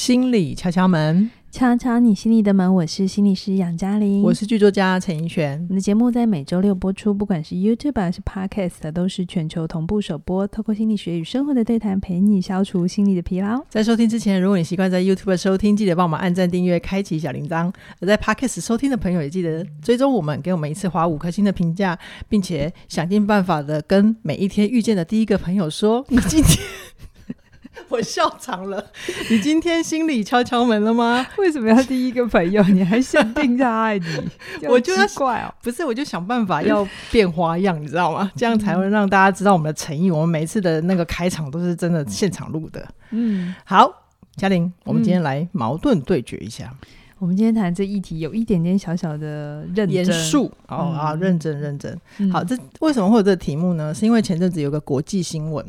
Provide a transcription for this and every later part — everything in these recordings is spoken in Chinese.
心理敲敲门，敲敲你心里的门。我是心理师杨嘉玲，我是剧作家陈奕璇。我们的节目在每周六播出，不管是 YouTube 还是 Podcast，都是全球同步首播。透过心理学与生活的对谈，陪你消除心理的疲劳。在收听之前，如果你习惯在 YouTube 收听，记得帮我们按赞、订阅、开启小铃铛；而在 Podcast 收听的朋友，也记得追踪我们，给我们一次划五颗星的评价，并且想尽办法的跟每一天遇见的第一个朋友说：“你 今天。”我笑场了。你今天心里敲敲门了吗？为什么要第一个朋友？你还限定他爱你？我就要怪哦，不是，我就想办法要 变花样，你知道吗？这样才会让大家知道我们的诚意。我们每次的那个开场都是真的现场录的。嗯，好，嘉玲，我们今天来矛盾对决一下。嗯、我们今天谈这议题有一点点小小的认真严肃哦啊，认真认真。好，这为什么会有这个题目呢？是因为前阵子有个国际新闻。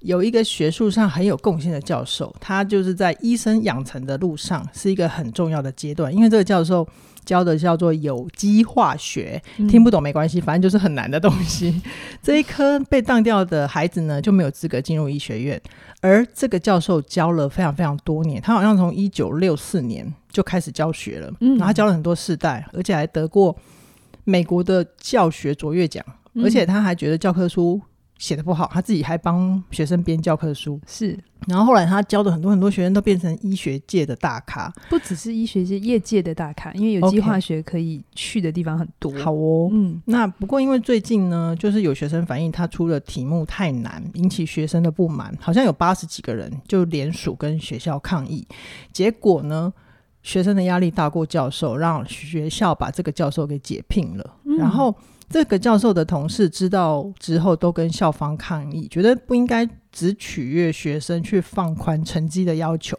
有一个学术上很有贡献的教授，他就是在医生养成的路上是一个很重要的阶段，因为这个教授教的叫做有机化学，听不懂没关系，反正就是很难的东西。这一科被当掉的孩子呢，就没有资格进入医学院，而这个教授教了非常非常多年，他好像从一九六四年就开始教学了，嗯。然后他教了很多世代，而且还得过美国的教学卓越奖，而且他还觉得教科书写的不好，他自己还帮学生编教科书，是。然后后来他教的很多很多学生都变成医学界的大咖，不只是医学界业界的大咖，因为有机化学可以去的地方很多。Okay. 好哦，嗯。那不过因为最近呢，就是有学生反映他出的题目太难，引起学生的不满，好像有八十几个人就联署跟学校抗议，结果呢，学生的压力大过教授，让学校把这个教授给解聘了，嗯、然后。这个教授的同事知道之后，都跟校方抗议，觉得不应该只取悦学生去放宽成绩的要求。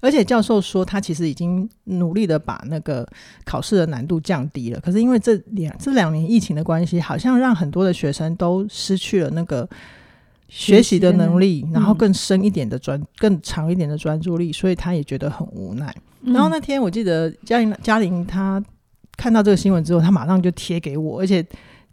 而且教授说，他其实已经努力的把那个考试的难度降低了。可是因为这两这两年疫情的关系，好像让很多的学生都失去了那个学习的能力，然后更深一点的专、更长一点的专注力，所以他也觉得很无奈。然后那天我记得嘉玲嘉玲她看到这个新闻之后，她马上就贴给我，而且。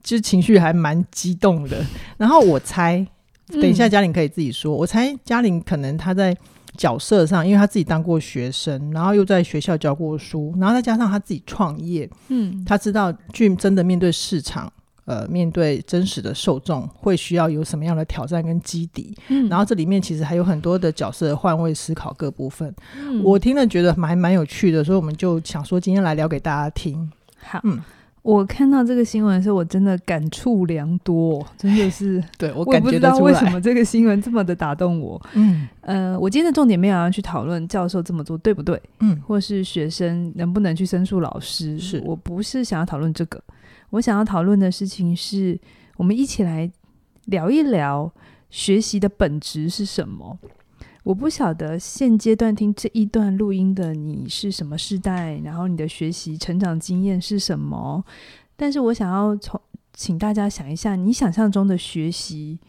其实情绪还蛮激动的，然后我猜，等一下嘉玲可以自己说。嗯、我猜嘉玲可能她在角色上，因为她自己当过学生，然后又在学校教过书，然后再加上她自己创业，嗯，她知道去真的面对市场，呃，面对真实的受众，会需要有什么样的挑战跟基底。嗯，然后这里面其实还有很多的角色换位思考各部分。嗯，我听了觉得还蛮有趣的，所以我们就想说今天来聊给大家听。好，嗯。我看到这个新闻的时候，我真的感触良多，真的是。对，我感觉，我也不知道为什么这个新闻这么的打动我。嗯，呃，我今天的重点没有要去讨论教授这么做对不对，嗯，或是学生能不能去申诉老师，是我不是想要讨论这个，我想要讨论的事情是我们一起来聊一聊学习的本质是什么。我不晓得现阶段听这一段录音的你是什么世代，然后你的学习成长经验是什么？但是我想要从请大家想一下，你想象中的学习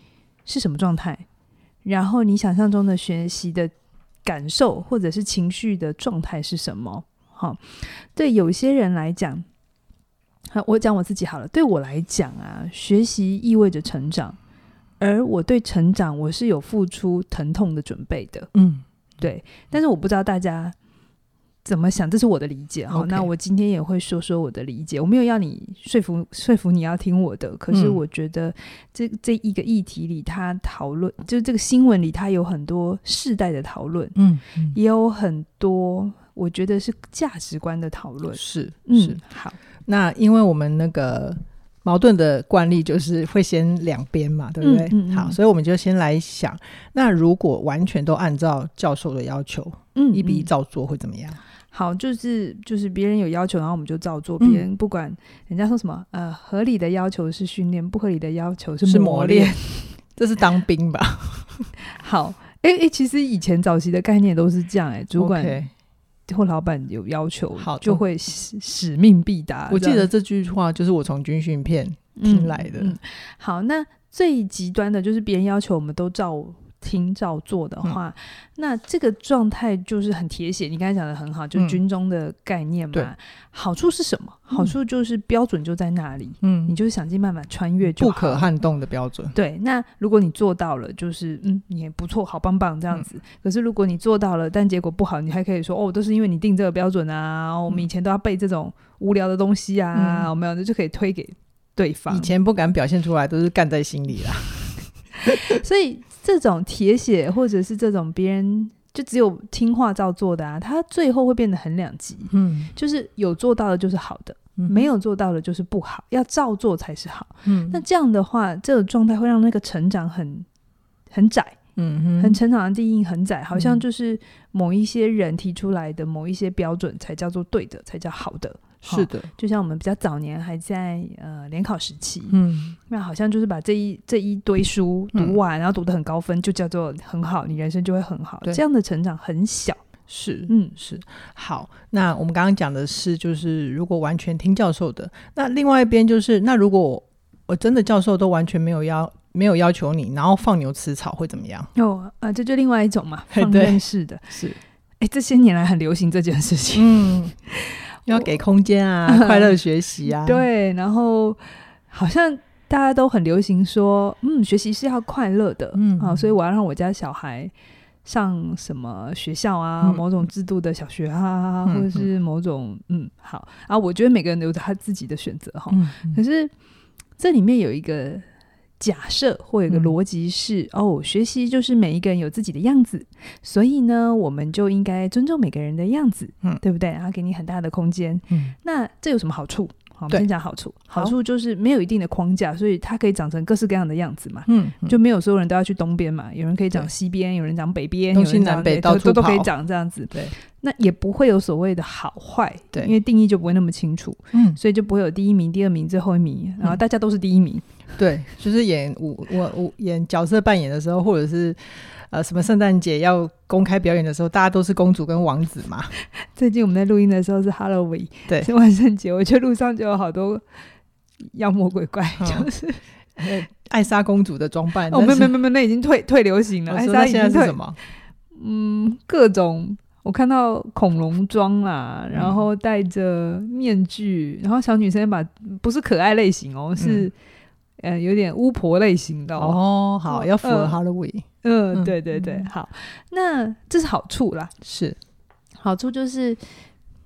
是什么状态？然后你想象中的学习的感受或者是情绪的状态是什么？好，对有些人来讲，好，我讲我自己好了。对我来讲啊，学习意味着成长。而我对成长，我是有付出疼痛的准备的，嗯，对。但是我不知道大家怎么想，这是我的理解哈。那我今天也会说说我的理解，我没有要你说服说服你要听我的。可是我觉得这这一个议题里，他讨论就是这个新闻里，他有很多世代的讨论，嗯，嗯，也有很多我觉得是价值观的讨论，是是、嗯、好。那因为我们那个。矛盾的惯例就是会先两边嘛，对不对？嗯嗯嗯、好，所以我们就先来想，那如果完全都按照教授的要求，嗯，一比一照做会怎么样？好，就是就是别人有要求，然后我们就照做。别人不管人家说什么，呃，合理的要求是训练，不合理的要求是磨练，这是当兵吧？好，哎、欸、哎、欸，其实以前早期的概念都是这样、欸，哎，主管。Okay. 或老板有要求，好就会使使命必达。我记得这句话就是我从军训片听来的。嗯嗯、好，那最极端的就是别人要求我们都照听照做的话，嗯、那这个状态就是很铁血。你刚才讲的很好，就是军中的概念嘛。嗯、好处是什么？好处就是标准就在那里，嗯，你就是想尽办法穿越就好，不可撼动的标准。对，那如果你做到了，就是嗯，你也不错，好棒棒这样子。嗯、可是如果你做到了，但结果不好，你还可以说哦，都是因为你定这个标准啊。嗯、我们以前都要背这种无聊的东西啊，我们有？那就可以推给对方。以前不敢表现出来，都是干在心里啦。所以。这种铁血，或者是这种别人就只有听话照做的啊，他最后会变得很两极。嗯，就是有做到的就是好的，嗯、没有做到的就是不好，要照做才是好。嗯，那这样的话，这个状态会让那个成长很很窄。嗯哼，很成长的定义很窄，好像就是某一些人提出来的某一些标准才叫做对的，才叫好的。是的，就像我们比较早年还在呃联考时期，嗯，那好像就是把这一这一堆书读完，嗯、然后读得很高分，就叫做很好，你人生就会很好。这样的成长很小，是，嗯，是。好，那我们刚刚讲的是，就是如果完全听教授的，那另外一边就是，那如果我真的教授都完全没有要没有要求你，然后放牛吃草会怎么样？哦，啊，这就另外一种嘛，放任式的，是。哎，这些年来很流行这件事情，嗯。要给空间啊，快乐学习啊。对，然后好像大家都很流行说，嗯，学习是要快乐的，嗯，啊，所以我要让我家小孩上什么学校啊，嗯、某种制度的小学啊，嗯、或者是某种，嗯，好啊，我觉得每个人都有他自己的选择哈。可是这里面有一个。假设或有一个逻辑是、嗯、哦，学习就是每一个人有自己的样子，所以呢，我们就应该尊重每个人的样子，嗯，对不对？然后给你很大的空间，嗯，那这有什么好处？好，我们先讲好处。好。处就是没有一定的框架，所以它可以长成各式各样的样子嘛，嗯，就没有所有人都要去东边嘛，有人可以讲西边，有人讲北边，东西南北到处都都可以长这样子，对。那也不会有所谓的好坏，对，因为定义就不会那么清楚，嗯，所以就不会有第一名、第二名、最后一名，然后大家都是第一名。对，就是演我我我演角色扮演的时候，或者是呃什么圣诞节要公开表演的时候，大家都是公主跟王子嘛。最近我们在录音的时候是 Halloween，对，是万圣节，我觉得路上就有好多妖魔鬼怪，嗯、就是 艾莎公主的装扮。哦，没没没有，那已经退退流行了。艾莎现在是什么？嗯，各种我看到恐龙装啦，然后戴着面具，然后小女生把不是可爱类型哦，是。嗯呃，有点巫婆类型的哦，哦，好，要符合 Halloween。嗯，嗯，对对对，嗯、好，那这是好处啦，是好处就是，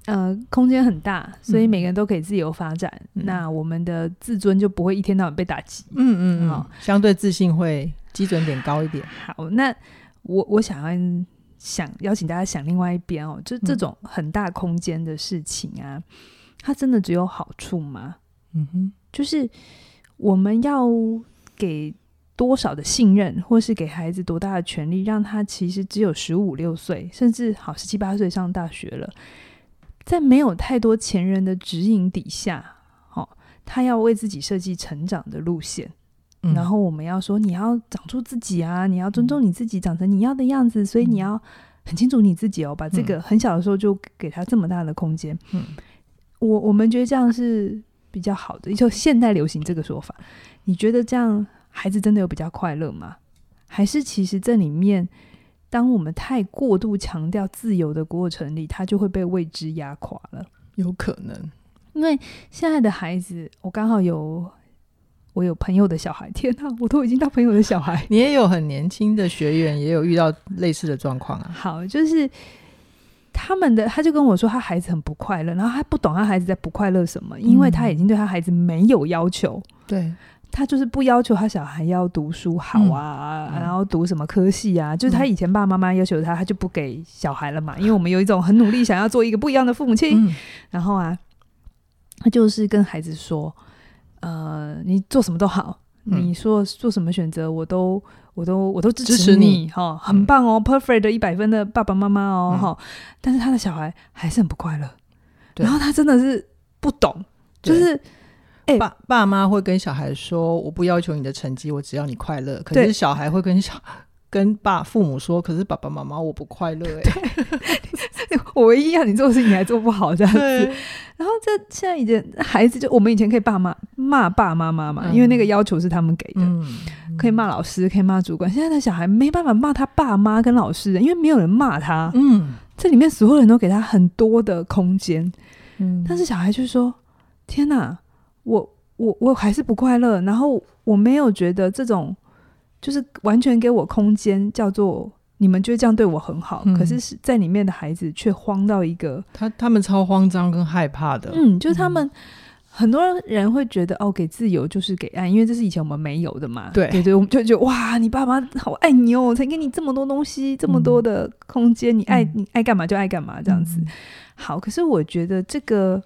呃，空间很大，所以每个人都可以自由发展，嗯、那我们的自尊就不会一天到晚被打击。嗯嗯，好，相对自信会基准点高一点。好，那我我想要想邀请大家想另外一边哦，就这种很大空间的事情啊，嗯、它真的只有好处吗？嗯哼，就是。我们要给多少的信任，或是给孩子多大的权利，让他其实只有十五六岁，甚至好十七八岁上大学了，在没有太多前人的指引底下，哦，他要为自己设计成长的路线。嗯、然后我们要说，你要长出自己啊，你要尊重你自己，长成你要的样子，所以你要很清楚你自己哦，把这个很小的时候就给他这么大的空间。嗯，我我们觉得这样是。比较好的，就现代流行这个说法，你觉得这样孩子真的有比较快乐吗？还是其实这里面，当我们太过度强调自由的过程里，他就会被未知压垮了？有可能，因为现在的孩子，我刚好有我有朋友的小孩，天哪，我都已经到朋友的小孩，你也有很年轻的学员，也有遇到类似的状况啊。好，就是。他们的他就跟我说，他孩子很不快乐，然后他不懂他孩子在不快乐什么，因为他已经对他孩子没有要求，对、嗯、他就是不要求他小孩要读书好啊，嗯、然后读什么科系啊，嗯、就是他以前爸爸妈妈要求他，他就不给小孩了嘛，因为我们有一种很努力想要做一个不一样的父母亲，嗯、然后啊，他就是跟孩子说，呃，你做什么都好。你说做什么选择，我都我都我都支持你哈，很棒哦，perfect 的一百分的爸爸妈妈哦哈。但是他的小孩还是很不快乐，然后他真的是不懂，就是哎，爸爸妈会跟小孩说，我不要求你的成绩，我只要你快乐。可是小孩会跟小 跟爸父母说，可是爸爸妈妈我不快乐哎，我唯一要你做的事情你还做不好这样子。然后这现在已经孩子就我们以前可以爸妈骂爸妈妈嘛，因为那个要求是他们给的。可以骂老师，可以骂主管。现在的小孩没办法骂他爸妈跟老师，因为没有人骂他。嗯，这里面所有人都给他很多的空间。嗯，但是小孩就说：“天哪，我我我还是不快乐。”然后我没有觉得这种就是完全给我空间，叫做。你们觉得这样对我很好，嗯、可是是在里面的孩子却慌到一个，他他们超慌张跟害怕的。嗯，就是他们、嗯、很多人会觉得哦，给自由就是给爱，因为这是以前我们没有的嘛。对对对，我们就觉得哇，你爸妈好爱你哦，才给你这么多东西，这么多的空间，嗯、你爱你爱干嘛就爱干嘛这样子。嗯、好，可是我觉得这个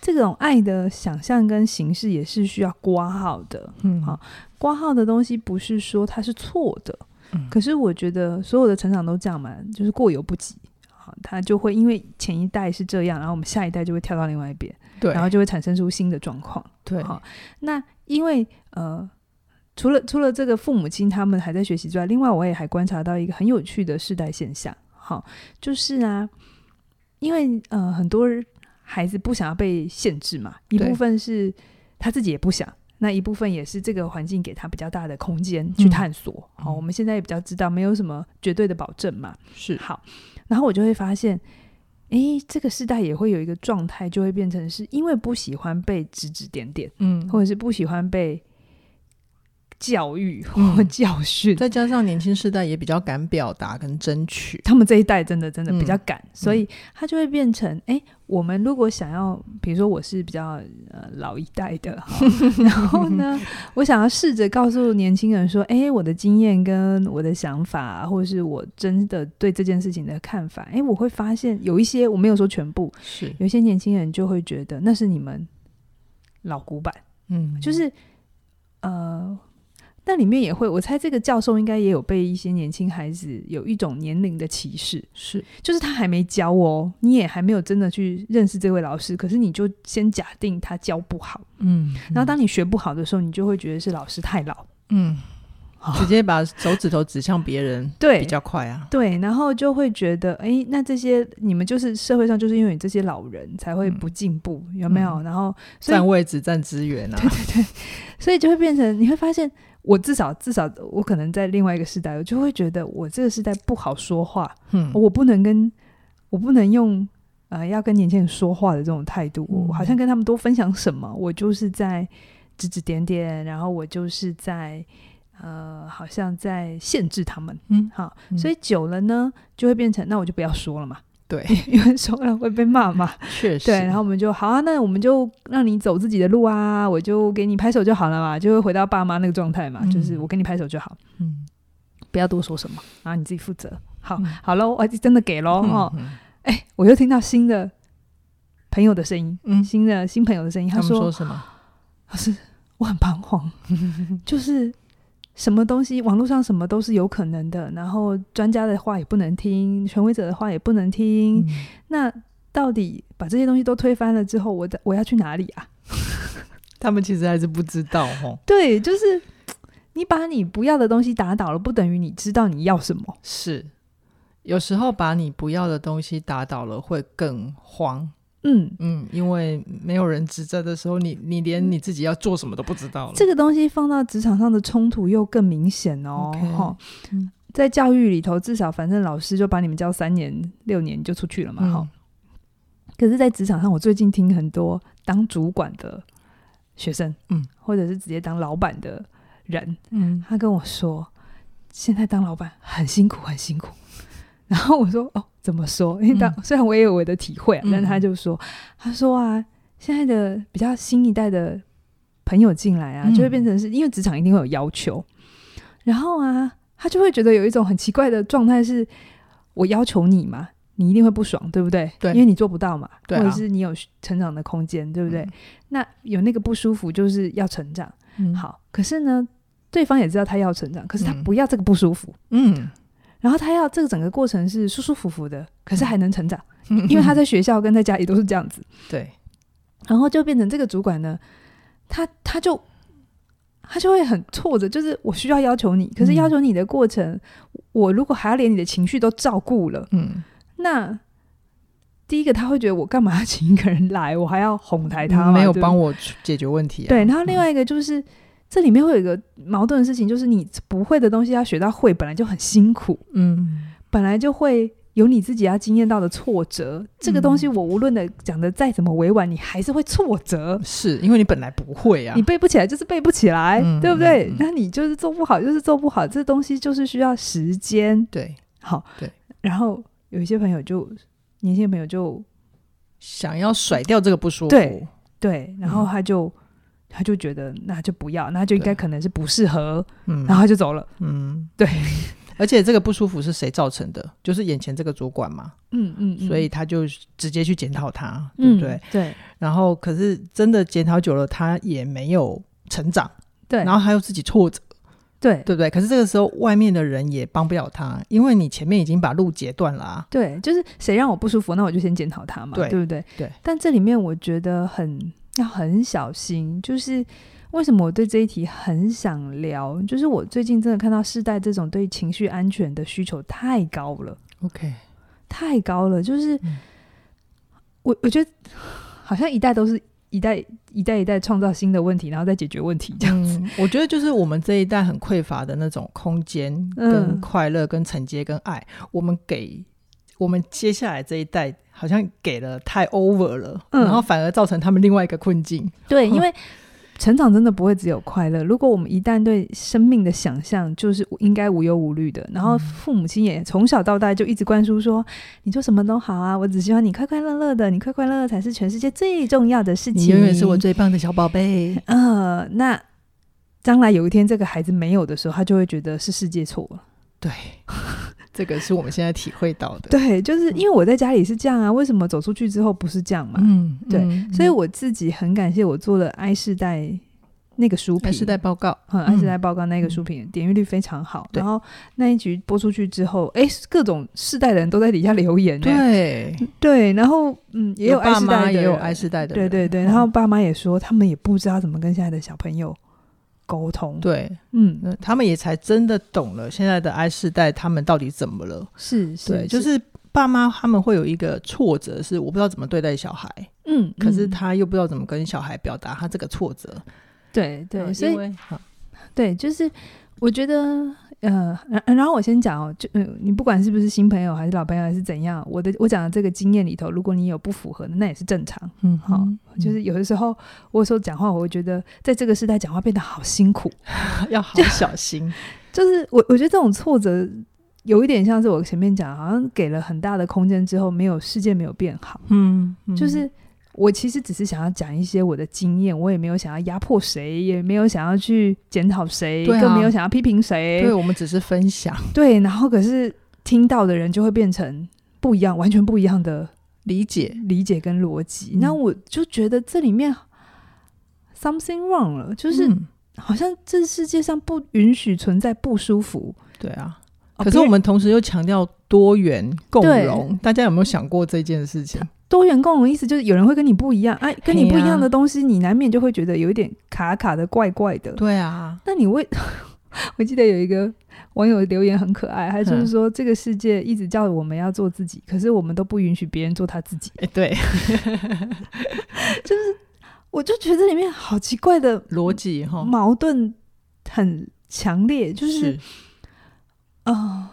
这种爱的想象跟形式也是需要挂号的。嗯，好，挂号的东西不是说它是错的。可是我觉得所有的成长都这样嘛，就是过犹不及，好，他就会因为前一代是这样，然后我们下一代就会跳到另外一边，对，然后就会产生出新的状况，对，好，那因为呃，除了除了这个父母亲他们还在学习之外，另外我也还观察到一个很有趣的世代现象，好，就是啊，因为呃很多孩子不想要被限制嘛，一部分是他自己也不想。那一部分也是这个环境给他比较大的空间去探索。嗯、好，我们现在也比较知道，没有什么绝对的保证嘛。是好，然后我就会发现，诶，这个时代也会有一个状态，就会变成是因为不喜欢被指指点点，嗯，或者是不喜欢被。教育或教训，嗯，再加上年轻世代也比较敢表达跟争取，他们这一代真的真的比较敢，嗯、所以他就会变成，哎、欸，我们如果想要，比如说我是比较呃老一代的，然后呢，我想要试着告诉年轻人说，哎、欸，我的经验跟我的想法，或者是我真的对这件事情的看法，哎、欸，我会发现有一些我没有说全部，是。有些年轻人就会觉得那是你们老古板，嗯，就是呃。那里面也会，我猜这个教授应该也有被一些年轻孩子有一种年龄的歧视，是，就是他还没教哦，你也还没有真的去认识这位老师，可是你就先假定他教不好，嗯，然后当你学不好的时候，你就会觉得是老师太老，嗯。直接把手指头指向别人，对，比较快啊。对，然后就会觉得，哎，那这些你们就是社会上就是因为你这些老人才会不进步，嗯、有没有？然后占位置、占资源啊。对对对，所以就会变成你会发现，我至少至少我可能在另外一个时代，我就会觉得我这个时代不好说话，嗯，我不能跟我不能用呃要跟年轻人说话的这种态度，嗯、我好像跟他们多分享什么，我就是在指指点点，然后我就是在。呃，好像在限制他们，嗯，好，嗯、所以久了呢，就会变成那我就不要说了嘛，对，因为说了会被骂嘛，确实，对，然后我们就好啊，那我们就让你走自己的路啊，我就给你拍手就好了嘛，就会回到爸妈那个状态嘛，嗯、就是我给你拍手就好，嗯，不要多说什么，然后你自己负责，好，嗯、好喽，我真的给喽，嗯、哦，哎、欸，我又听到新的朋友的声音，嗯，新的新朋友的声音，他说，他说什么？老师，我很彷徨，就是。什么东西？网络上什么都是有可能的，然后专家的话也不能听，权威者的话也不能听。嗯、那到底把这些东西都推翻了之后，我的我要去哪里啊？他们其实还是不知道哦。对，就是你把你不要的东西打倒了，不等于你知道你要什么。是，有时候把你不要的东西打倒了，会更慌。嗯嗯，因为没有人指责的时候，你你连你自己要做什么都不知道了。这个东西放到职场上的冲突又更明显哦。哈在教育里头，至少反正老师就把你们教三年六年就出去了嘛。哈、嗯，可是，在职场上，我最近听很多当主管的学生，嗯，或者是直接当老板的人，嗯，他跟我说，现在当老板很辛苦，很辛苦。然后我说，哦。怎么说？因为当虽然我也有我的体会，啊、但他就说：“他说啊，现在的比较新一代的朋友进来啊，嗯、就会变成是因为职场一定会有要求，然后啊，他就会觉得有一种很奇怪的状态，是我要求你嘛，你一定会不爽，对不对？对，因为你做不到嘛，对啊、或者是你有成长的空间，对不对？嗯、那有那个不舒服，就是要成长。嗯、好，可是呢，对方也知道他要成长，可是他不要这个不舒服。嗯。嗯”然后他要这个整个过程是舒舒服服的，可是还能成长，嗯、因为他在学校跟在家里都是这样子。对，然后就变成这个主管呢，他他就他就会很挫折，就是我需要要求你，可是要求你的过程，嗯、我如果还要连你的情绪都照顾了，嗯，那第一个他会觉得我干嘛要请一个人来，我还要哄抬他，没有帮我解决问题、啊。对，然后另外一个就是。这里面会有一个矛盾的事情，就是你不会的东西要学到会，本来就很辛苦，嗯，本来就会。有你自己要经验到的挫折，这个东西我无论的讲的再怎么委婉，你还是会挫折，是因为你本来不会啊，你背不起来就是背不起来，嗯、对不对？那、嗯、你就是做不好就是做不好，这东西就是需要时间。对，好，对。然后有一些朋友就年轻朋友就想要甩掉这个不舒服，对对，然后他就、嗯、他就觉得那就不要，那就应该可能是不适合，嗯，然后他就走了，嗯，对。而且这个不舒服是谁造成的？就是眼前这个主管嘛。嗯嗯，嗯，所以他就直接去检讨他，嗯，对不对？对。然后，可是真的检讨久了，他也没有成长。对。然后还有自己挫折，对，对不对？可是这个时候，外面的人也帮不了他，因为你前面已经把路截断了啊。对，就是谁让我不舒服，那我就先检讨他嘛，对，对不对？对。但这里面我觉得很要很小心，就是。为什么我对这一题很想聊？就是我最近真的看到世代这种对情绪安全的需求太高了。OK，太高了。就是、嗯、我我觉得好像一代都是一代一代一代创造新的问题，然后再解决问题这样子、嗯。我觉得就是我们这一代很匮乏的那种空间、跟快乐、跟承接、跟爱，嗯、我们给我们接下来这一代好像给了太 over 了、嗯，然后反而造成他们另外一个困境。对，因为。成长真的不会只有快乐。如果我们一旦对生命的想象就是应该无忧无虑的，然后父母亲也从小到大就一直灌输说，你做什么都好啊，我只希望你快快乐乐的，你快快乐乐才是全世界最重要的事情。你永远是我最棒的小宝贝。呃，那将来有一天这个孩子没有的时候，他就会觉得是世界错了。对。这个是我们现在体会到的，对，就是因为我在家里是这样啊，为什么走出去之后不是这样嘛？嗯，对，嗯、所以我自己很感谢我做了 I 世代那个书评，I 世代报告，嗯，I 世代报告那个书评、嗯、点阅率非常好，然后那一局播出去之后，哎，各种世代的人都在底下留言，对。对，然后嗯，也有 I 世代的，也有 I 世代的，对对对，然后爸妈也说，他们也不知道怎么跟现在的小朋友。沟通。对，嗯，他们也才真的懂了现在的 I 世代，他们到底怎么了？是，是对，就是爸妈他们会有一个挫折，是我不知道怎么对待小孩，嗯，可是他又不知道怎么跟小孩表达他这个挫折，对对，嗯、所以对，就是我觉得。呃，然然后我先讲哦，就你不管是不是新朋友还是老朋友还是怎样，我的我讲的这个经验里头，如果你有不符合的，那也是正常。嗯，好、哦，就是有的时候我有时候讲话，我会觉得在这个时代讲话变得好辛苦，要好小心。就，就是我我觉得这种挫折有一点像是我前面讲，好像给了很大的空间之后，没有世界没有变好。嗯，嗯就是。我其实只是想要讲一些我的经验，我也没有想要压迫谁，也没有想要去检讨谁，啊，更没有想要批评谁。对，我们只是分享。对，然后可是听到的人就会变成不一样，完全不一样的理解、理解跟逻辑。嗯。那我就觉得这里面 something wrong 了，就是好像这世界上不允许存在不舒服。对啊，可是我们同时又强调多元共融，大家有没有想过这件事情？多元共融意思就是有人会跟你不一样，哎、啊，跟你不一样的东西，你难免就会觉得有一点卡卡的、怪怪的。对啊，那你为 我记得有一个网友留言很可爱，他就是说这个世界一直叫我们要做自己，可是我们都不允许别人做他自己。哎，对，就是我就觉得里面好奇怪的逻辑哈，矛盾很强烈，就是啊。呃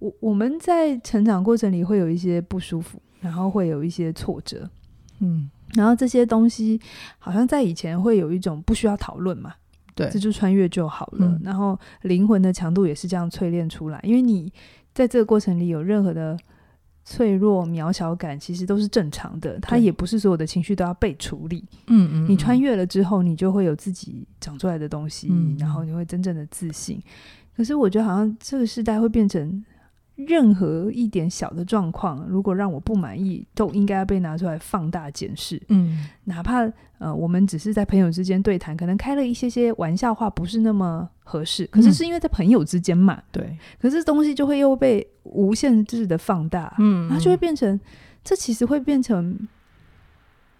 我我们在成长过程里会有一些不舒服，然后会有一些挫折，嗯，然后这些东西好像在以前会有一种不需要讨论嘛，对，这就穿越就好了。嗯，然后灵魂的强度也是这样淬炼出来，因为你在这个过程里有任何的脆弱、渺小感，其实都是正常的。它也不是所有的情绪都要被处理，嗯嗯，你穿越了之后，你就会有自己长出来的东西，嗯，然后你会真正的自信。可是我觉得好像这个时代会变成。任何一点小的状况，如果让我不满意，都应该要被拿出来放大检视。嗯，哪怕呃，我们只是在朋友之间对谈，可能开了一些些玩笑话，不是那么合适。可是是因为在朋友之间嘛，对、嗯。可是东西就会又被无限制的放大，嗯，它就会变成，这其实会变成。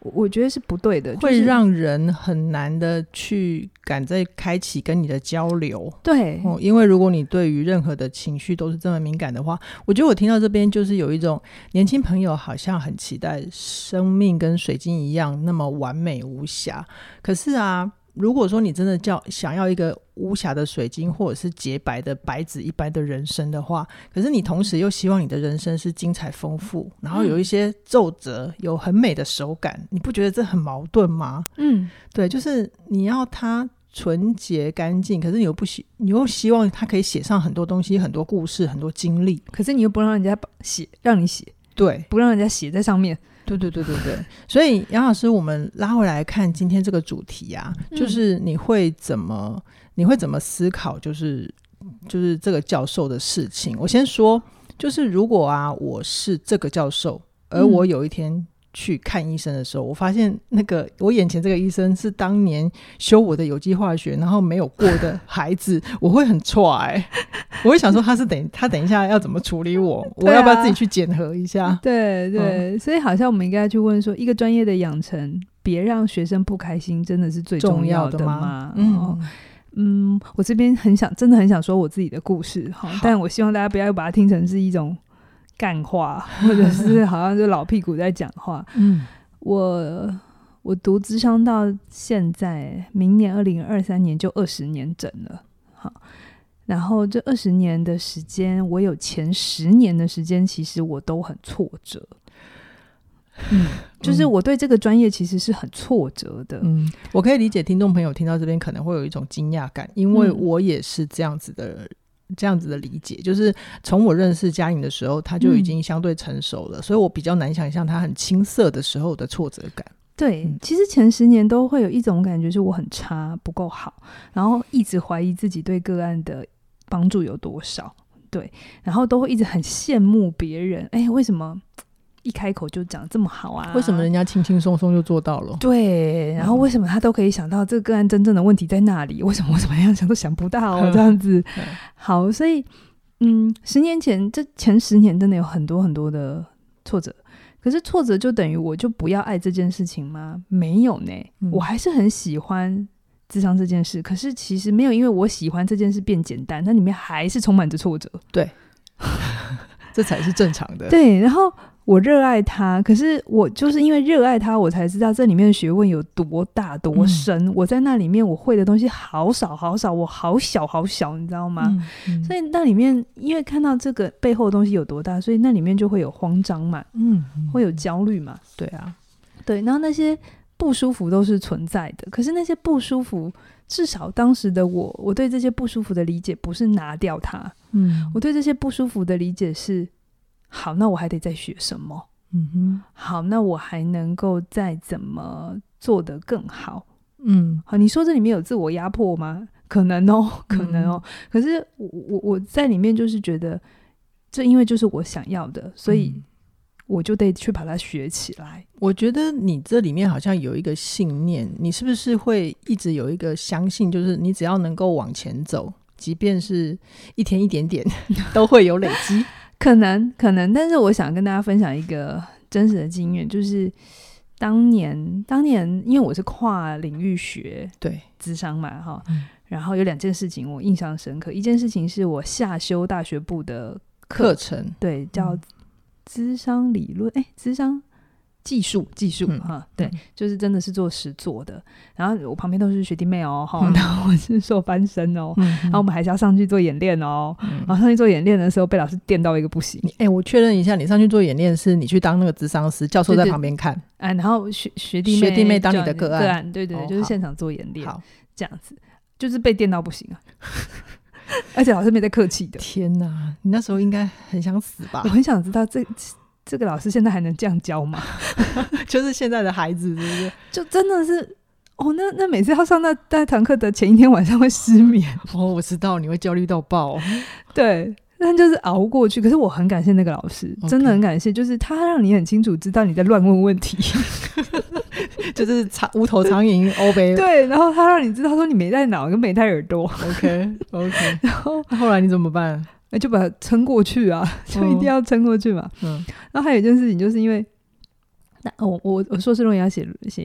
我觉得是不对的，会让人很难的去敢再开启跟你的交流。对，哦，因为如果你对于任何的情绪都是这么敏感的话，我觉得我听到这边就是有一种年轻朋友好像很期待生命跟水晶一样那么完美无瑕。可是啊，如果说你真的叫想要一个无瑕的水晶，或者是洁白的白纸一般的人生的话，可是你同时又希望你的人生是精彩丰富，然后有一些皱褶，有很美的手感，你不觉得这很矛盾吗？嗯，对，就是你要它纯洁干净，可是你又不希，你又希望它可以写上很多东西、很多故事、很多经历，可是你又不让人家写，让你写，对，不让人家写在上面。对对对对对，所以杨老师，我们拉回来看今天这个主题啊，就是你会怎么你会怎么思考，就是就是这个教授的事情。我先说，就是如果啊，我是这个教授，而我有一天。去看医生的时候，我发现那个我眼前这个医生是当年修我的有机化学，然后没有过的孩子，我会很挫哎，我会想说他是等他等一下要怎么处理我，啊、我要不要自己去检核一下？对对、嗯，所以好像我们应该去问说，一个专业的养成，别让学生不开心，真的是最重要的吗？的吗嗯嗯，我这边很想，真的很想说我自己的故事哈，但我希望大家不要把它听成是一种。干话，或者是好像就老屁股在讲话。嗯，我我读智商到现在，明年二零二三年就二十年整了。好，然后这二十年的时间，我有前十年的时间，其实我都很挫折。嗯，就是我对这个专业其实是很挫折的。嗯，我可以理解听众朋友听到这边可能会有一种惊讶感，因为我也是这样子的人。这样子的理解，就是从我认识嘉颖的时候，他就已经相对成熟了，嗯，所以我比较难想象他很青涩的时候的挫折感。对，嗯，其实前十年都会有一种感觉，是我很差，不够好，然后一直怀疑自己对个案的帮助有多少，对，然后都会一直很羡慕别人，哎，为什么？一开口就讲这么好啊？为什么人家轻轻松松就做到了？对，然后为什么他都可以想到这个个案真正的问题在哪里？为什么我怎么样想都想不到这样子？好，所以嗯，十年前这前十年真的有很多很多的挫折，可是挫折就等于我就不要爱这件事情吗？没有呢，嗯、我还是很喜欢智商这件事。可是其实没有，因为我喜欢这件事变简单，那里面还是充满着挫折。对，这才是正常的。对，然后。我热爱它，可是我就是因为热爱它，我才知道这里面的学问有多大多深。嗯、我在那里面，我会的东西好少好少，我好小好小，你知道吗？嗯嗯、所以那里面，因为看到这个背后的东西有多大，所以那里面就会有慌张嘛，嗯，嗯会有焦虑嘛，对啊，对。然后那些不舒服都是存在的，可是那些不舒服，至少当时的我，我对这些不舒服的理解不是拿掉它，嗯，我对这些不舒服的理解是。好，那我还得再学什么？嗯哼，好，那我还能够再怎么做得更好？嗯，好，你说这里面有自我压迫吗？可能哦，可能哦。嗯、可是我我我在里面就是觉得，这因为就是我想要的，所以我就得去把它学起来。我觉得你这里面好像有一个信念，你是不是会一直有一个相信，就是你只要能够往前走，即便是一天一点点，都会有累积。可能可能，但是我想跟大家分享一个真实的经验，就是当年当年，因为我是跨领域学对。智商嘛哈、嗯，然后有两件事情我印象深刻，一件事情是我下修大学部的课程，对，叫咨商理论，哎、欸，咨商。技术技术哈、嗯，对、嗯，就是真的是做实做的。然后我旁边都是学弟妹哦，哈、嗯，然后我是硕班生哦、嗯，然后我们还是要上去做演练哦、嗯。然后上去做演练的时候，被老师电到一个不行。哎、欸，我确认一下，你上去做演练是你去当那个智商师，教授在旁边看，哎，然后学学弟妹学弟妹当你的个案，对对对、哦，就是现场做演练，好，这样子，就是被电到不行啊。而且老师没在客气的。天哪，你那时候应该很想死吧？我很想知道这。这个老师现在还能这样教吗？就是现在的孩子，是不是？就真的是哦，那那每次要上那那堂课的前一天晚上会失眠哦，我知道你会焦虑到爆，对，但就是熬过去。可是我很感谢那个老师.真的很感谢，就是他让你很清楚知道你在乱问问题，就是长无头苍蝇 欧杯对，然后他让你知道说你没带脑跟没带耳朵，OK OK，然后后来你怎么办？那就把它撑过去啊，就一定要撑过去嘛。嗯，然后还有一件事情，就是因为那我我我硕士论文要写写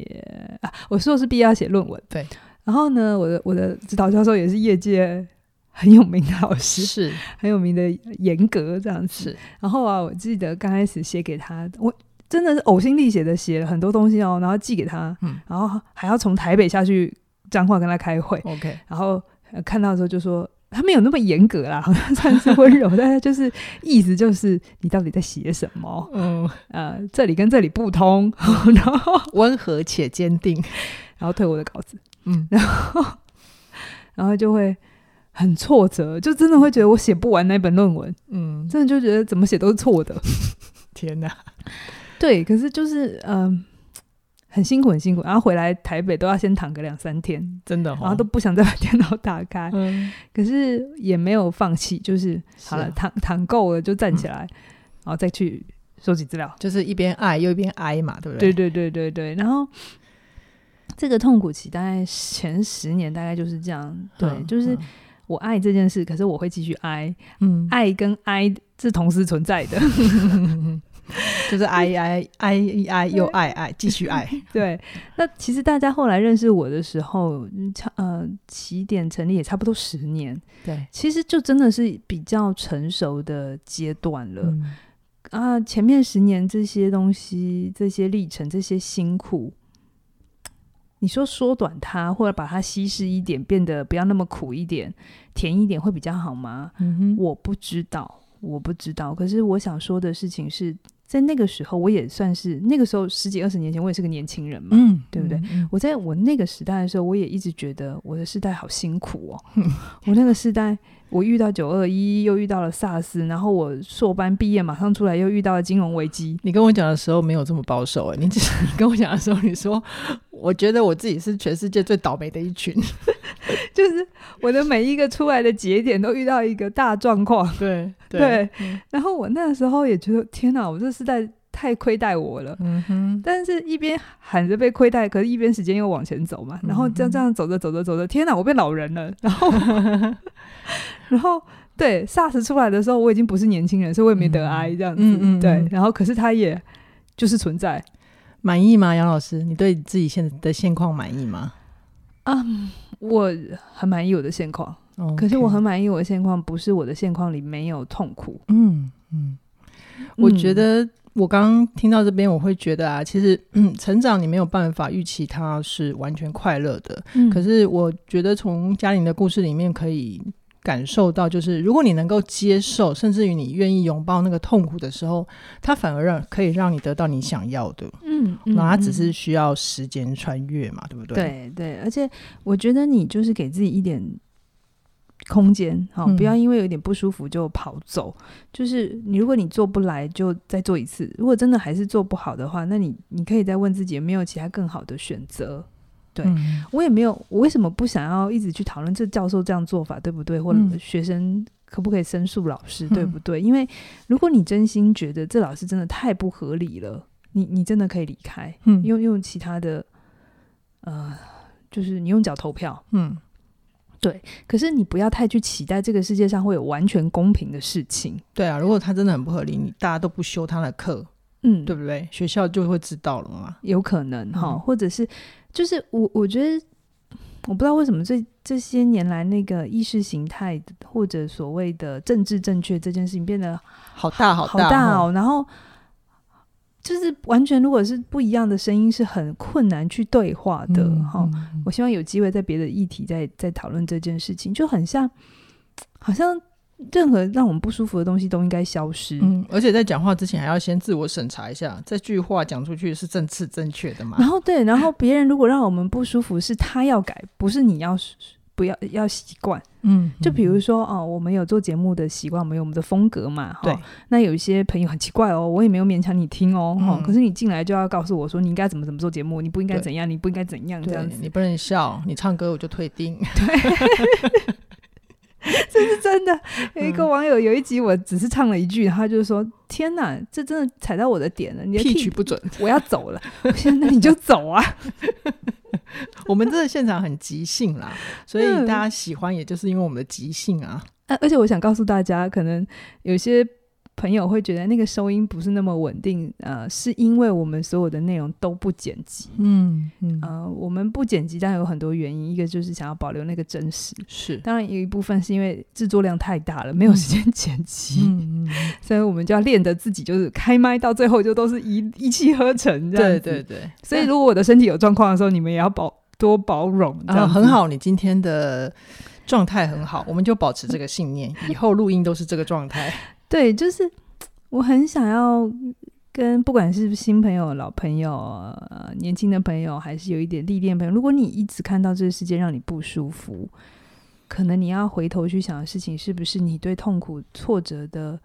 啊，我硕士毕业要写论文。对，然后呢，我的我的指导教授也是业界很有名的老师，是很有名的严格这样子。然后啊，我记得刚开始写给他，我真的是呕心沥血的写了很多东西哦，然后寄给他，嗯，然后还要从台北下去。彰化跟他开会，OK，然后看到的时候就说。他没有那么严格啦，好像算是温柔，但是就是意思就是你到底在写什么？嗯，呃，这里跟这里不通，然后温和且坚定，然后退我的稿子，嗯，然后 然后就会很挫折，就真的会觉得我写不完那本论文，嗯，真的就觉得怎么写都是错的，天哪，对，可是就是嗯。呃很辛苦，很辛苦，然后回来台北都要先躺个两三天，真的、哦，然后都不想再把电脑打开，嗯、可是也没有放弃，就是好了，躺躺够了就站起来，嗯、然后再去收集资料，就是一边爱又一边哀嘛，对不对？对对对对对。然后这个痛苦期大概前十年大概就是这样，对，嗯、就是我爱这件事，可是我会继续哀，嗯，爱跟哀是同时存在的。就是爱爱爱爱又爱爱，继续爱。对，那其实大家后来认识我的时候，差呃，起点成立也差不多十年。对，其实就真的是比较成熟的阶段了。嗯、啊，前面十年这些东西、这些历程、这些辛苦，你说缩短它，或者把它稀释一点，变得不要那么苦一点、甜一点，会比较好吗？嗯，我不知道，我不知道。可是我想说的事情是。在那个时候，我也算是那个时候十几二十年前，我也是个年轻人嘛，嗯，对不对？我在我那个时代的时候，我也一直觉得我的时代好辛苦哦。嗯、我那个时代，我遇到九二一，又遇到了 SARS，然后我硕班毕业马上出来，又遇到了金融危机。你跟我讲的时候没有这么保守哎，你只是 你跟我讲的时候，你说我觉得我自己是全世界最倒霉的一群，就是我的每一个出来的节点都遇到一个大状况，对对。对嗯、然后我那个时候也觉得天哪，我这时代太亏待我了。嗯哼。但是一边喊着被亏待，可是一边时间又往前走嘛。然后这样这样走着走着走着，天哪，我变老人了。然后，然后对 SARS 出来的时候，我已经不是年轻人，所以我也没得癌这样子。嗯嗯。对。然后，可是它也就是存在。满意吗，杨老师？你对自己现在的现况满意吗？啊，um, 我很满意我的现况。可是我很满意我的现况，不是我的现况里没有痛苦。嗯嗯，我觉得我刚刚听到这边，我会觉得啊，其实嗯，成长你没有办法预期它是完全快乐的。嗯，可是我觉得从嘉玲的故事里面可以。感受到，就是如果你能够接受，甚至于你愿意拥抱那个痛苦的时候，它反而让可以让你得到你想要的。嗯，那、嗯、它只是需要时间穿越嘛，对不对？对对，而且我觉得你就是给自己一点空间，好，不要因为有点不舒服就跑走。嗯、就是你，如果你做不来，就再做一次。如果真的还是做不好的话，那你你可以再问自己有没有其他更好的选择。对，嗯、我也没有，我为什么不想要一直去讨论这教授这样做法对不对，或者学生可不可以申诉老师、嗯、对不对？因为如果你真心觉得这老师真的太不合理了，你你真的可以离开，嗯、用用其他的，呃，就是你用脚投票，嗯，对。可是你不要太去期待这个世界上会有完全公平的事情。对啊，如果他真的很不合理，你大家都不修他的课，嗯，对不对？学校就会知道了嘛，有可能哈，嗯、或者是。就是我，我觉得我不知道为什么这这些年来，那个意识形态或者所谓的政治正确这件事情变得好大好大好大哦。然后就是完全如果是不一样的声音，是很困难去对话的哈。嗯嗯、我希望有机会在别的议题再再讨论这件事情，就很像好像。任何让我们不舒服的东西都应该消失。嗯，而且在讲话之前还要先自我审查一下，这句话讲出去是正次正确的嘛？然后对，然后别人如果让我们不舒服，是他要改，不是你要不要要习惯。嗯，就比如说哦，我们有做节目的习惯，我们有我们的风格嘛。对。那有一些朋友很奇怪哦，我也没有勉强你听哦。嗯、可是你进来就要告诉我说，你应该怎么怎么做节目，你不应该怎样，你不应该怎样这样子。你不能笑，你唱歌我就退订。对。这是真的。有一个网友有一集，我只是唱了一句，他就说：“天哪，这真的踩到我的点了！你的 key 取不准，我要走了。”我现在你就走啊！我们这个现场很即兴啦，所以大家喜欢，也就是因为我们的即兴啊。嗯、而且我想告诉大家，可能有些。朋友会觉得那个收音不是那么稳定，呃，是因为我们所有的内容都不剪辑，嗯嗯，呃，我们不剪辑，但有很多原因，一个就是想要保留那个真实，是，当然有一部分是因为制作量太大了，没有时间剪辑，所以我们就要练得自己就是开麦到最后就都是一 一气呵成这样，对对对，所以如果我的身体有状况的时候，你们也要保。多包容啊，很好，你今天的状态很好，我们就保持这个信念，以后录音都是这个状态。对，就是我很想要跟不管是新朋友、老朋友、呃、年轻的朋友，还是有一点历练朋友，如果你一直看到这个世界让你不舒服，可能你要回头去想的事情，是不是你对痛苦、挫折的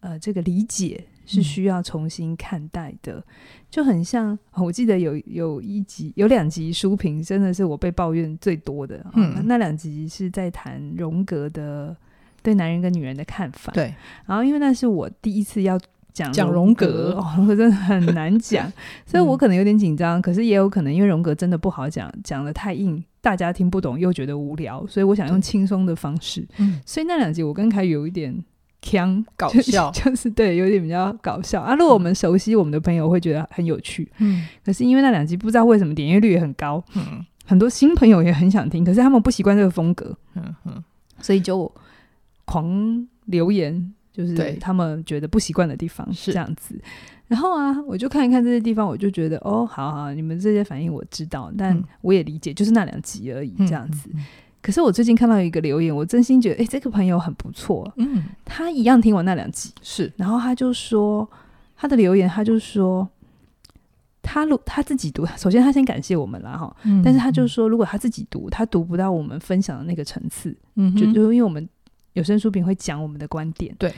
呃这个理解？是需要重新看待的，嗯、就很像我记得有有一集有两集书评，真的是我被抱怨最多的。嗯，那两集是在谈荣格的对男人跟女人的看法。对，然后因为那是我第一次要讲讲荣格，荣格真的很难讲，所以我可能有点紧张。嗯、可是也有可能因为荣格真的不好讲，讲的太硬，大家听不懂又觉得无聊，所以我想用轻松的方式。嗯，所以那两集我跟凯宇有一点。腔搞 笑就，就是对，有点比较搞笑啊。如果我们熟悉我们的朋友会觉得很有趣，嗯。可是因为那两集不知道为什么点阅率也很高，嗯。很多新朋友也很想听，可是他们不习惯这个风格，嗯哼。所以就狂留言，就是他们觉得不习惯的地方是。这样子。然后啊，我就看一看这些地方，我就觉得哦，好好，你们这些反应我知道，但我也理解，就是那两集而已，这样子。嗯嗯。可是我最近看到一个留言，我真心觉得，哎、欸，这个朋友很不错。嗯，他一样听完那两集，是，然后他就说他的留言，他就说他录他自己读，首先他先感谢我们啦哈，嗯、但是他就说，如果他自己读，他读不到我们分享的那个层次，嗯，就就因为我们有声书评会讲我们的观点，对。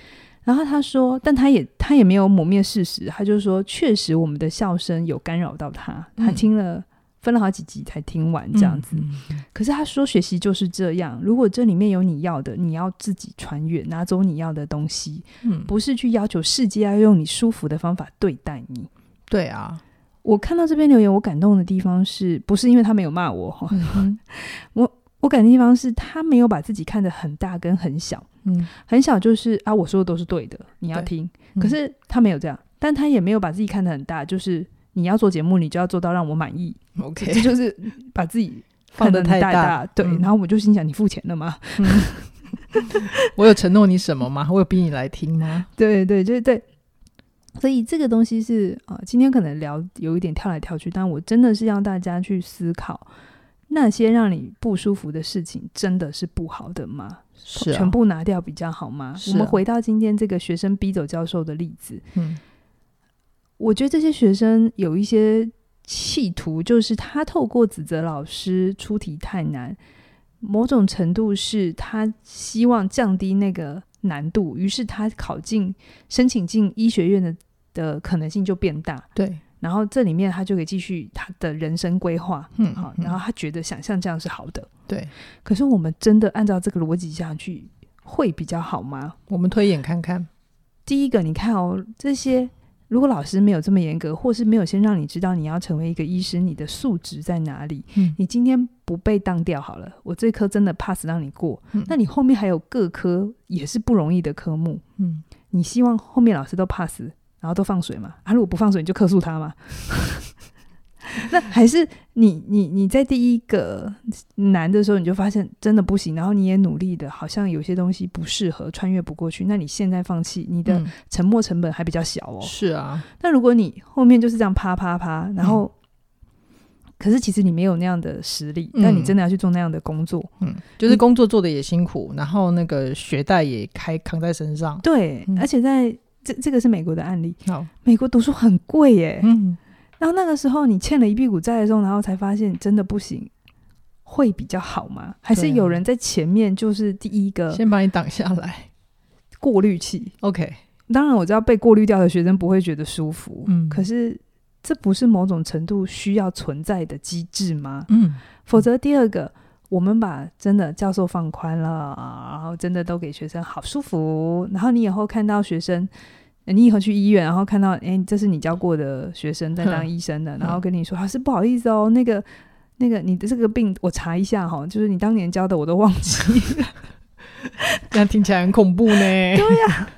然后他说，但他也他也没有抹灭事实，他就说，确实我们的笑声有干扰到他，他听了。嗯分了好几集才听完这样子，嗯嗯、可是他说学习就是这样。如果这里面有你要的，你要自己穿越，拿走你要的东西，嗯，不是去要求世界要用你舒服的方法对待你。对啊，我看到这篇留言，我感动的地方是不是因为他没有骂我？我我感动的地方是他没有把自己看得很大跟很小，嗯，很小就是啊，我说的都是对的，你要听。嗯、可是他没有这样，但他也没有把自己看得很大，就是。你要做节目，你就要做到让我满意。OK，这就是把自己放得太大。大对，嗯、然后我就心想：你付钱了吗？嗯、我有承诺你什么吗？我有逼你来听吗？对对对对。所以这个东西是啊、呃，今天可能聊有一点跳来跳去，但我真的是让大家去思考，那些让你不舒服的事情，真的是不好的吗？是、啊，全部拿掉比较好吗？啊、我们回到今天这个学生逼走教授的例子，嗯。我觉得这些学生有一些企图，就是他透过指责老师出题太难，某种程度是他希望降低那个难度，于是他考进、申请进医学院的的可能性就变大。对，然后这里面他就可以继续他的人生规划。嗯，好，然后他觉得想象这样是好的。对，可是我们真的按照这个逻辑下去会比较好吗？我们推演看看。第一个，你看哦，这些。如果老师没有这么严格，或是没有先让你知道你要成为一个医师，你的素质在哪里？嗯，你今天不被当掉好了，我这科真的 pass 让你过，嗯，那你后面还有各科也是不容易的科目，嗯，你希望后面老师都 pass，然后都放水嘛？啊，如果不放水，你就克诉他嘛？那还是你你你在第一个难的时候，你就发现真的不行，然后你也努力的，好像有些东西不适合，穿越不过去。那你现在放弃，你的沉没成本还比较小哦。是啊，那如果你后面就是这样啪啪啪，然后，嗯、可是其实你没有那样的实力，但你真的要去做那样的工作，嗯，就是工作做的也辛苦，然后那个学贷也开扛在身上。对，嗯、而且在这这个是美国的案例，好，美国读书很贵耶，嗯。然后那个时候你欠了一屁股债的时候，然后才发现真的不行，会比较好吗？还是有人在前面就是第一个先把你挡下来，过滤器？OK，当然我知道被过滤掉的学生不会觉得舒服，嗯，可是这不是某种程度需要存在的机制吗？嗯，否则第二个，我们把真的教授放宽了，然后真的都给学生好舒服，然后你以后看到学生。你以后去医院，然后看到，哎，这是你教过的学生在当医生的，然后跟你说，老师不好意思哦，那个，那个你的这个病，我查一下哈，就是你当年教的我都忘记 了，这样听起来很恐怖呢。对呀，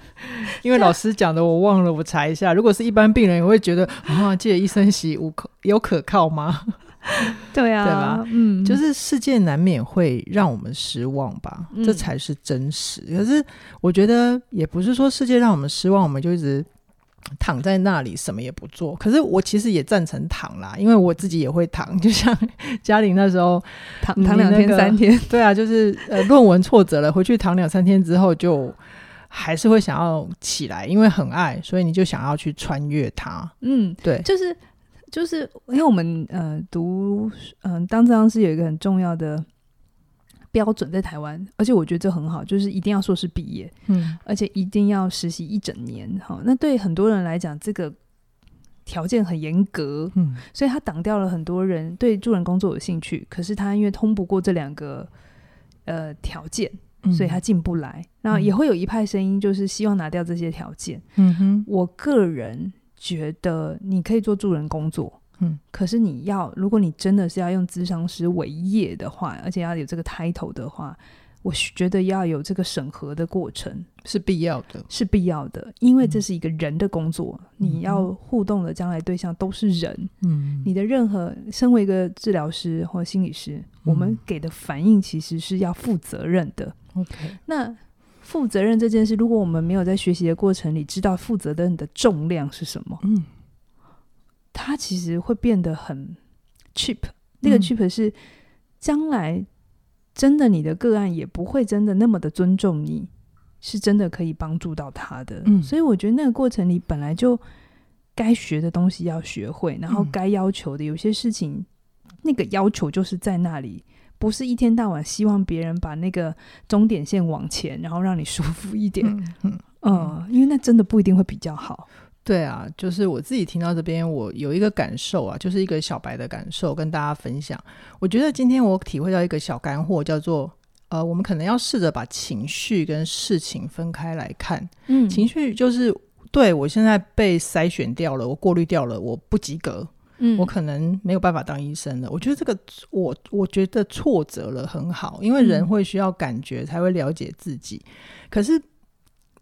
因为老师讲的我忘了，我查一下。如果是一般病人，也会觉得啊，借医生洗无可有可靠吗？对啊，对吧？嗯，就是世界难免会让我们失望吧，嗯、这才是真实。可是我觉得也不是说世界让我们失望，我们就一直躺在那里什么也不做。可是我其实也赞成躺啦，因为我自己也会躺，就像嘉玲那时候躺躺两天三天，对啊，就是呃论文挫折了，回去躺两三天之后就。还是会想要起来，因为很爱，所以你就想要去穿越它。嗯，对，就是就是，因为我们呃读嗯、呃、当治疗师有一个很重要的标准在台湾，而且我觉得这很好，就是一定要硕士毕业，嗯，而且一定要实习一整年。哈，那对很多人来讲，这个条件很严格，嗯，所以他挡掉了很多人对助人工作有兴趣，可是他因为通不过这两个呃条件。所以他进不来，然后也会有一派声音，就是希望拿掉这些条件。嗯哼，我个人觉得你可以做助人工作，嗯，可是你要，如果你真的是要用咨商师为业的话，而且要有这个 title 的话，我觉得要有这个审核的过程是必要的，是必要的，因为这是一个人的工作，嗯、你要互动的将来对象都是人，嗯，你的任何身为一个治疗师或心理师，嗯、我们给的反应其实是要负责任的。OK，那负责任这件事，如果我们没有在学习的过程里知道负责任的重量是什么，嗯，它其实会变得很 cheap。那个 cheap 是将来真的你的个案也不会真的那么的尊重你，是真的可以帮助到他的。嗯，所以我觉得那个过程里本来就该学的东西要学会，然后该要求的有些事情，那个要求就是在那里。不是一天到晚希望别人把那个终点线往前，然后让你舒服一点。嗯，因为那真的不一定会比较好。对啊，就是我自己听到这边，我有一个感受啊，就是一个小白的感受，跟大家分享。我觉得今天我体会到一个小干货，叫做呃，我们可能要试着把情绪跟事情分开来看。嗯，情绪就是对我现在被筛选掉了，我过滤掉了，我不及格。嗯，我可能没有办法当医生了。我觉得这个我我觉得挫折了很好，因为人会需要感觉才会了解自己。嗯、可是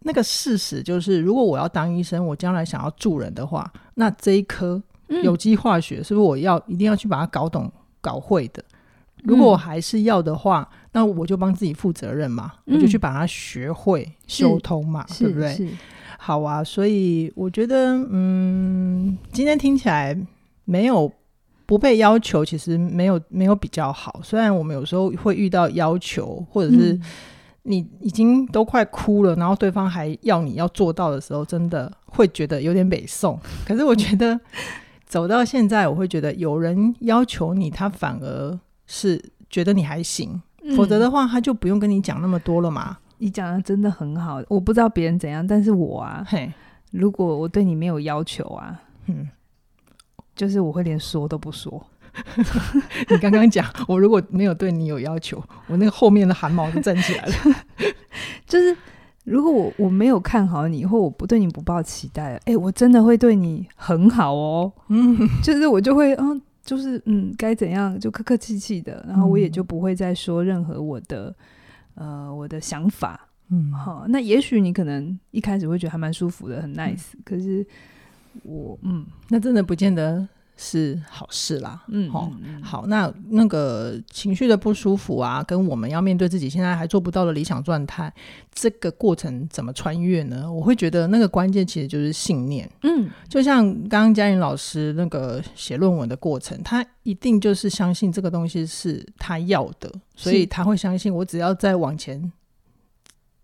那个事实就是，如果我要当医生，我将来想要助人的话，那这一科有机化学是不是我要一定要去把它搞懂搞会的？如果我还是要的话，那我就帮自己负责任嘛，嗯、我就去把它学会修通嘛，对不对？好啊，所以我觉得，嗯，今天听起来。没有不被要求，其实没有没有比较好。虽然我们有时候会遇到要求，或者是你已经都快哭了，然后对方还要你要做到的时候，真的会觉得有点北宋。可是我觉得走到现在，我会觉得有人要求你，他反而是觉得你还行。否则的话，他就不用跟你讲那么多了嘛。你讲的真的很好，我不知道别人怎样，但是我啊，嘿，如果我对你没有要求啊，嗯。就是我会连说都不说。你刚刚讲，我如果没有对你有要求，我那个后面的汗毛就站起来了。就是如果我我没有看好你，或我不对你不抱期待，哎、欸，我真的会对你很好哦。嗯，就是我就会，嗯，就是嗯，该怎样就客客气气的，然后我也就不会再说任何我的呃我的想法。嗯，好，那也许你可能一开始会觉得还蛮舒服的，很 nice，、嗯、可是。我嗯，那真的不见得是好事啦。嗯，好，好，那那个情绪的不舒服啊，跟我们要面对自己现在还做不到的理想状态，这个过程怎么穿越呢？我会觉得那个关键其实就是信念。嗯，就像刚刚嘉颖老师那个写论文的过程，他一定就是相信这个东西是他要的，所以他会相信我只要再往前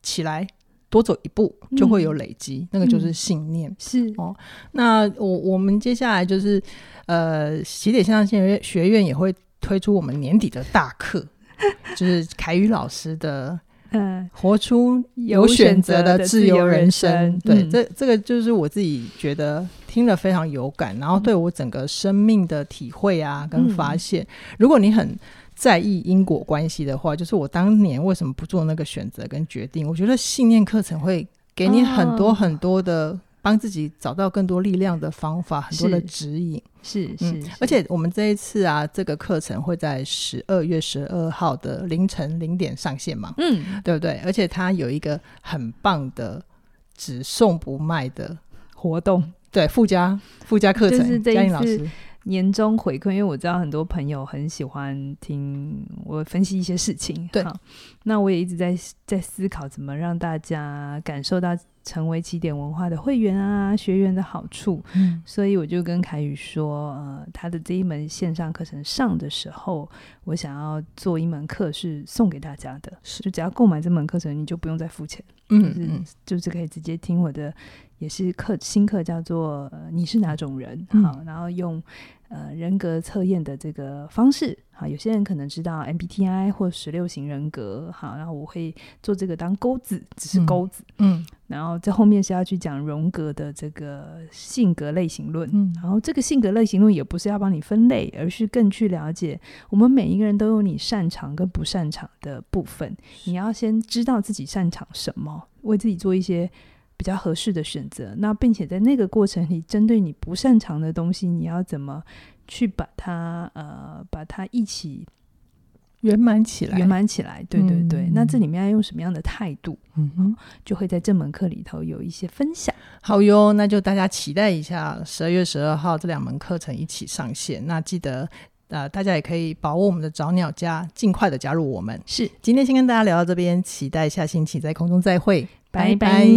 起来。多走一步就会有累积，嗯、那个就是信念。是。哦，那我我们接下来就是呃，喜点线上学院学院也会推出我们年底的大课，就是凯宇老师的嗯，活出有选择的自由人生。人生。对，嗯、这这个就是我自己觉得听了非常有感，然后对我整个生命的体会啊跟发现。嗯、如果你很在意因果关系的话，就是我当年为什么不做那个选择跟决定？我觉得信念课程会给你很多很多的帮自己找到更多力量的方法，很多的指引。是是，而且我们这一次啊，这个课程会在十二月十二号的凌晨零点上线嘛？嗯，对不对？而且它有一个很棒的只送不卖的活动，对，附加附加课程，嘉玲老师。年终回馈，因为我知道很多朋友很喜欢听我分析一些事情。对，那我也一直在在思考怎么让大家感受到成为起点文化的会员啊，学员的好处，嗯，所以我就跟凯宇说，呃，他的这一门线上课程上的时候，我想要做一门课是送给大家的，是。就只要购买这门课程，你就不用再付钱，嗯嗯，就是，就是可以直接听我的，也是课新课叫做，呃，你是哪种人？嗯，好，然后用。呃，人格测验的这个方式，好，有些人可能知道 MBTI 或十六型人格，好，然后我会做这个当钩子，只是钩子，嗯，嗯，然后在后面是要去讲荣格的这个性格类型论，嗯，然后这个性格类型论也不是要帮你分类，而是更去了解我们每一个人都有你擅长跟不擅长的部分，你要先知道自己擅长什么，为自己做一些。比较合适的选择，那并且在那个过程里，针对你不擅长的东西，你要怎么去把它呃把它一起圆满起来？圆满起来，对对对。嗯、那这里面要用什么样的态度？嗯哼，就会在这门课里头有一些分享。好哟，那就大家期待一下，十二月十二号这两门课程一起上线。那记得呃，大家也可以把握我们的早鸟家，尽快的加入我们。是，今天先跟大家聊到这边，期待下星期在空中再会，拜拜。